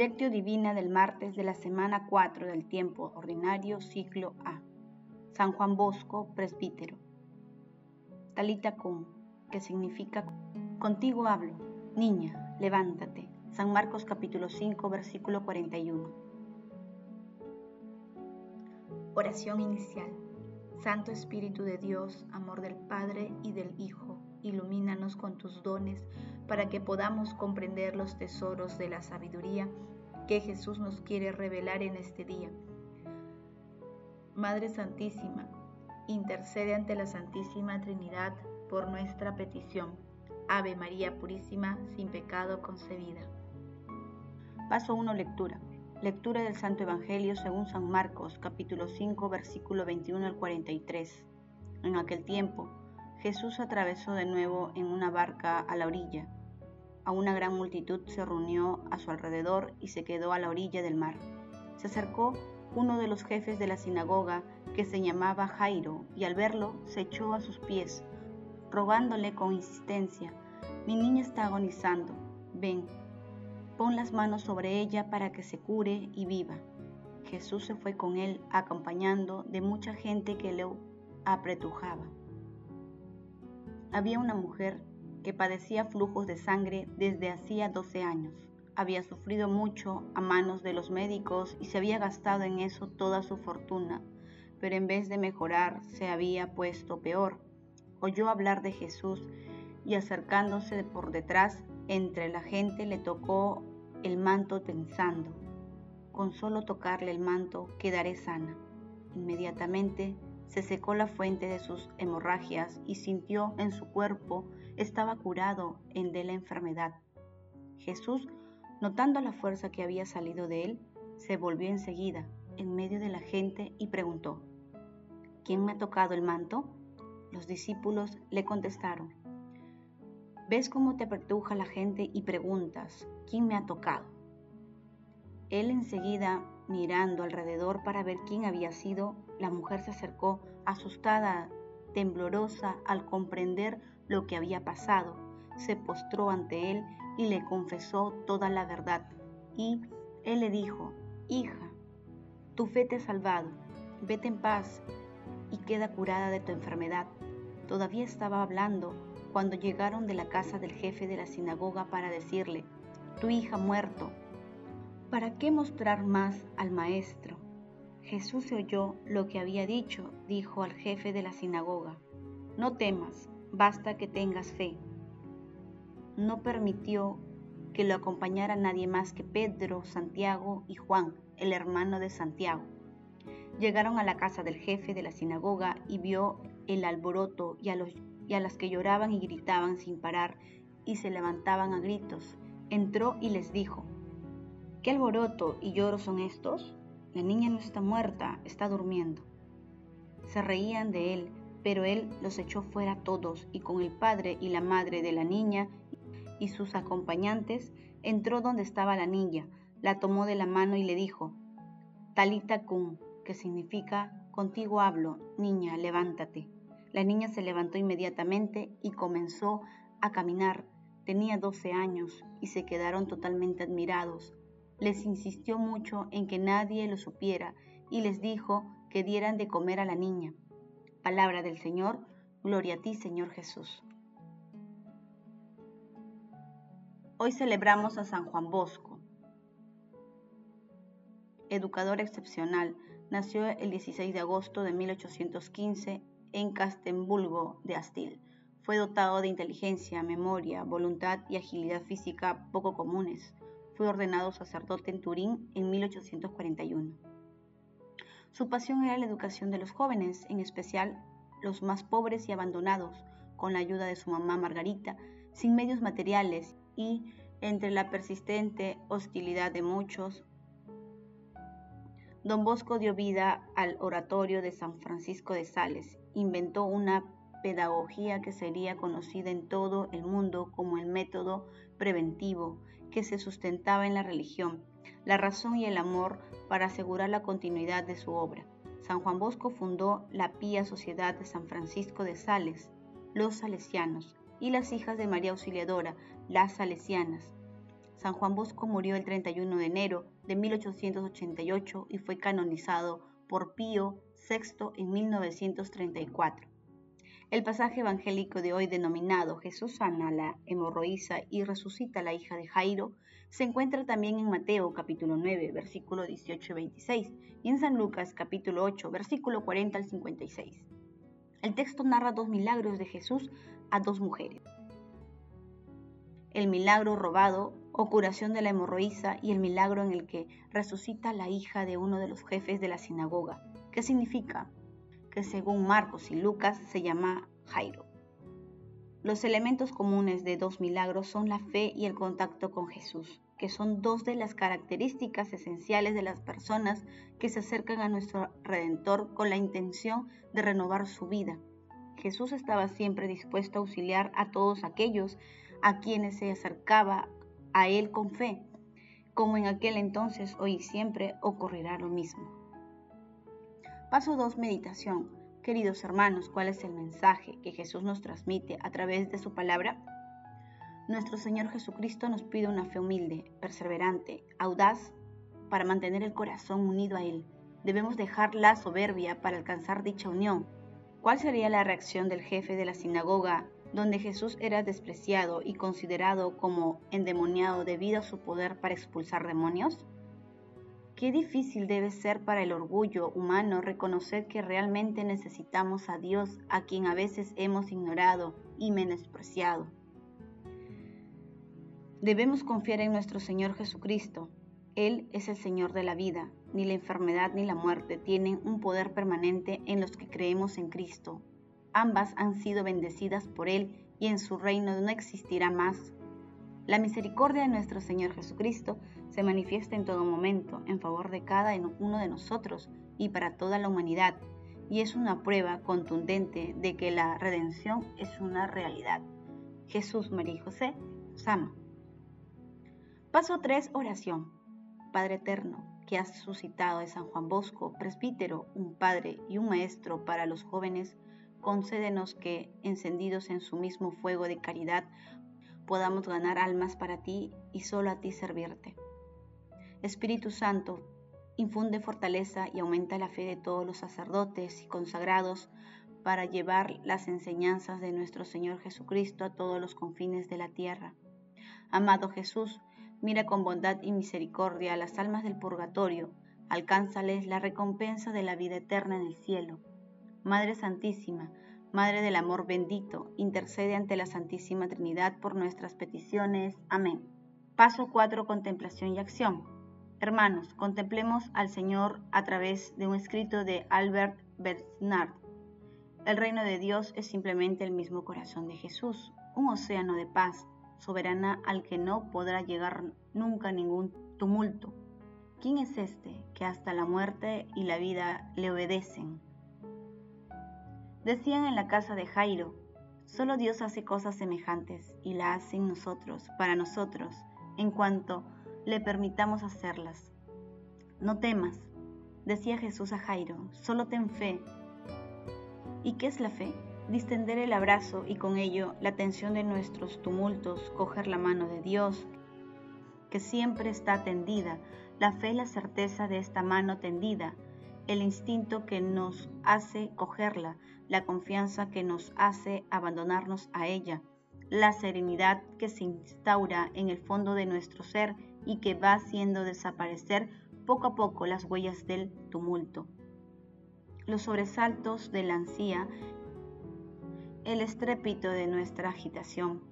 Lectio Divina del martes de la semana 4 del tiempo ordinario ciclo A. San Juan Bosco, presbítero. Talita cum, que significa contigo hablo, niña, levántate. San Marcos capítulo 5 versículo 41. Oración inicial. Santo Espíritu de Dios, amor del Padre y del Hijo, ilumínanos con tus dones para que podamos comprender los tesoros de la sabiduría que Jesús nos quiere revelar en este día. Madre Santísima, intercede ante la Santísima Trinidad por nuestra petición. Ave María Purísima, sin pecado concebida. Paso 1. Lectura. Lectura del Santo Evangelio según San Marcos, capítulo 5, versículo 21 al 43. En aquel tiempo, Jesús atravesó de nuevo en una barca a la orilla. A una gran multitud se reunió a su alrededor y se quedó a la orilla del mar. Se acercó uno de los jefes de la sinagoga que se llamaba Jairo y al verlo se echó a sus pies, rogándole con insistencia, mi niña está agonizando, ven, pon las manos sobre ella para que se cure y viva. Jesús se fue con él acompañando de mucha gente que le apretujaba. Había una mujer que padecía flujos de sangre desde hacía 12 años. Había sufrido mucho a manos de los médicos y se había gastado en eso toda su fortuna, pero en vez de mejorar se había puesto peor. Oyó hablar de Jesús y acercándose por detrás entre la gente le tocó el manto pensando, con solo tocarle el manto quedaré sana. Inmediatamente se secó la fuente de sus hemorragias y sintió en su cuerpo estaba curado de la enfermedad. Jesús, notando la fuerza que había salido de él, se volvió enseguida en medio de la gente y preguntó, ¿quién me ha tocado el manto? Los discípulos le contestaron, ¿Ves cómo te apertuja la gente y preguntas, ¿quién me ha tocado? Él enseguida, mirando alrededor para ver quién había sido, la mujer se acercó, asustada, temblorosa, al comprender lo que había pasado. Se postró ante él y le confesó toda la verdad. Y él le dijo, Hija, tu fe te ha salvado, vete en paz y queda curada de tu enfermedad. Todavía estaba hablando cuando llegaron de la casa del jefe de la sinagoga para decirle, tu hija muerto. ¿Para qué mostrar más al maestro? Jesús se oyó lo que había dicho, dijo al jefe de la sinagoga, no temas, basta que tengas fe. No permitió que lo acompañara nadie más que Pedro, Santiago y Juan, el hermano de Santiago. Llegaron a la casa del jefe de la sinagoga y vio el alboroto y a los y a las que lloraban y gritaban sin parar y se levantaban a gritos. Entró y les dijo, ¿qué alboroto y lloro son estos? La niña no está muerta, está durmiendo. Se reían de él, pero él los echó fuera todos y con el padre y la madre de la niña y sus acompañantes entró donde estaba la niña, la tomó de la mano y le dijo, Talita cum, que significa, contigo hablo, niña, levántate. La niña se levantó inmediatamente y comenzó a caminar. Tenía 12 años y se quedaron totalmente admirados. Les insistió mucho en que nadie lo supiera y les dijo que dieran de comer a la niña. Palabra del Señor, gloria a ti Señor Jesús. Hoy celebramos a San Juan Bosco, educador excepcional. Nació el 16 de agosto de 1815 en Castembulgo de Astil. Fue dotado de inteligencia, memoria, voluntad y agilidad física poco comunes. Fue ordenado sacerdote en Turín en 1841. Su pasión era la educación de los jóvenes, en especial los más pobres y abandonados, con la ayuda de su mamá Margarita, sin medios materiales y entre la persistente hostilidad de muchos, Don Bosco dio vida al oratorio de San Francisco de Sales, inventó una pedagogía que sería conocida en todo el mundo como el método preventivo, que se sustentaba en la religión, la razón y el amor para asegurar la continuidad de su obra. San Juan Bosco fundó la Pía Sociedad de San Francisco de Sales, los salesianos, y las hijas de María Auxiliadora, las salesianas. San Juan Bosco murió el 31 de enero de 1888 y fue canonizado por Pío VI en 1934. El pasaje evangélico de hoy denominado Jesús sana la hemorroísa y resucita la hija de Jairo se encuentra también en Mateo capítulo 9 versículo 18 y 26 y en San Lucas capítulo 8 versículo 40 al 56. El texto narra dos milagros de Jesús a dos mujeres. El milagro robado o curación de la hemorroísa y el milagro en el que resucita la hija de uno de los jefes de la sinagoga. ¿Qué significa? Que según Marcos y Lucas se llama Jairo. Los elementos comunes de dos milagros son la fe y el contacto con Jesús, que son dos de las características esenciales de las personas que se acercan a nuestro Redentor con la intención de renovar su vida. Jesús estaba siempre dispuesto a auxiliar a todos aquellos a quienes se acercaba a Él con fe, como en aquel entonces, hoy y siempre ocurrirá lo mismo. Paso 2. Meditación. Queridos hermanos, ¿cuál es el mensaje que Jesús nos transmite a través de su palabra? Nuestro Señor Jesucristo nos pide una fe humilde, perseverante, audaz, para mantener el corazón unido a Él. Debemos dejar la soberbia para alcanzar dicha unión. ¿Cuál sería la reacción del jefe de la sinagoga donde Jesús era despreciado y considerado como endemoniado debido a su poder para expulsar demonios? Qué difícil debe ser para el orgullo humano reconocer que realmente necesitamos a Dios, a quien a veces hemos ignorado y menospreciado. Debemos confiar en nuestro Señor Jesucristo. Él es el Señor de la vida. Ni la enfermedad ni la muerte tienen un poder permanente en los que creemos en Cristo, Ambas han sido bendecidas por Él y en su reino no existirá más. La misericordia de nuestro Señor Jesucristo se manifiesta en todo momento en favor de cada uno de nosotros y para toda la humanidad, y es una prueba contundente de que la redención es una realidad. Jesús, María y José os ama. Paso 3. Oración. Padre eterno, que has suscitado de San Juan Bosco, presbítero, un padre y un maestro para los jóvenes, concédenos que, encendidos en su mismo fuego de caridad, podamos ganar almas para ti y solo a ti servirte. Espíritu Santo, infunde fortaleza y aumenta la fe de todos los sacerdotes y consagrados para llevar las enseñanzas de nuestro Señor Jesucristo a todos los confines de la tierra. Amado Jesús, mira con bondad y misericordia a las almas del purgatorio, alcánzales la recompensa de la vida eterna en el cielo Madre Santísima, Madre del Amor bendito, intercede ante la Santísima Trinidad por nuestras peticiones. Amén. Paso 4. Contemplación y acción. Hermanos, contemplemos al Señor a través de un escrito de Albert Bernard. El reino de Dios es simplemente el mismo corazón de Jesús, un océano de paz, soberana al que no podrá llegar nunca ningún tumulto. ¿Quién es este que hasta la muerte y la vida le obedecen? Decían en la casa de Jairo, solo Dios hace cosas semejantes y la hace en nosotros, para nosotros, en cuanto le permitamos hacerlas. No temas, decía Jesús a Jairo, solo ten fe. ¿Y qué es la fe? Distender el abrazo y con ello la atención de nuestros tumultos, coger la mano de Dios, que siempre está tendida. La fe es la certeza de esta mano tendida, el instinto que nos hace cogerla, la confianza que nos hace abandonarnos a ella, la serenidad que se instaura en el fondo de nuestro ser y que va haciendo desaparecer poco a poco las huellas del tumulto. Los sobresaltos de la ansía, el estrépito de nuestra agitación.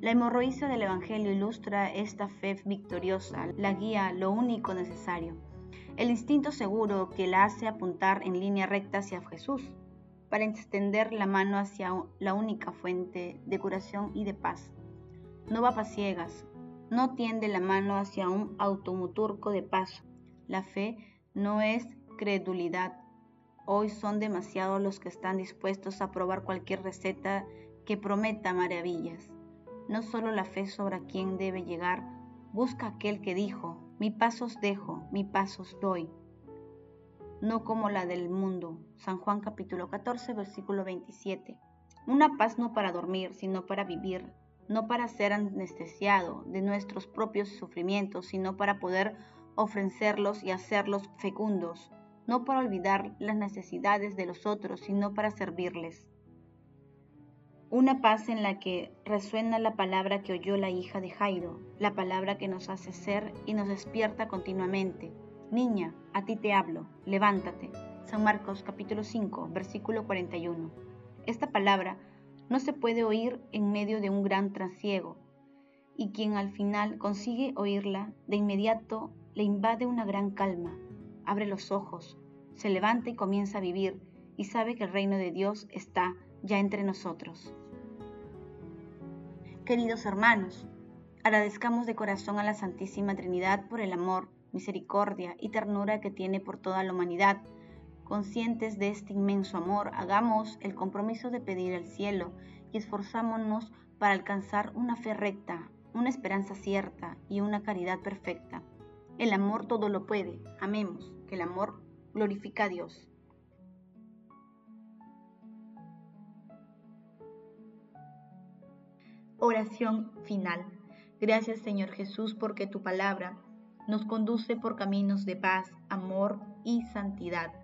La hemorroísa del Evangelio ilustra esta fe victoriosa, la guía, lo único necesario, el instinto seguro que la hace apuntar en línea recta hacia Jesús, para extender la mano hacia la única fuente de curación y de paz. No va para ciegas, no tiende la mano hacia un automuturco de paso. La fe no es credulidad. Hoy son demasiados los que están dispuestos a probar cualquier receta que prometa maravillas. No solo la fe sobre quien debe llegar, busca aquel que dijo, mi pasos dejo, mi pasos doy no como la del mundo. San Juan capítulo 14, versículo 27. Una paz no para dormir, sino para vivir. No para ser anestesiado de nuestros propios sufrimientos, sino para poder ofrecerlos y hacerlos fecundos, no para olvidar las necesidades de los otros, sino para servirles. Una paz en la que resuena la palabra que oyó la hija de Jairo, la palabra que nos hace ser y nos despierta continuamente. Niña, a ti te hablo, levántate. San Marcos capítulo 5, versículo 41. Esta palabra no se puede oír en medio de un gran trasiego, y quien al final consigue oírla, de inmediato le invade una gran calma, abre los ojos, se levanta y comienza a vivir, y sabe que el reino de Dios está ya entre nosotros. Queridos hermanos, agradezcamos de corazón a la Santísima Trinidad por el amor, misericordia y ternura que tiene por toda la humanidad. Conscientes de este inmenso amor, hagamos el compromiso de pedir el cielo y esforzámonos para alcanzar una fe recta, una esperanza cierta y una caridad perfecta. El amor todo lo puede. Amemos, que el amor glorifica a Dios. Oración final. Gracias Señor Jesús porque tu palabra nos conduce por caminos de paz, amor y santidad.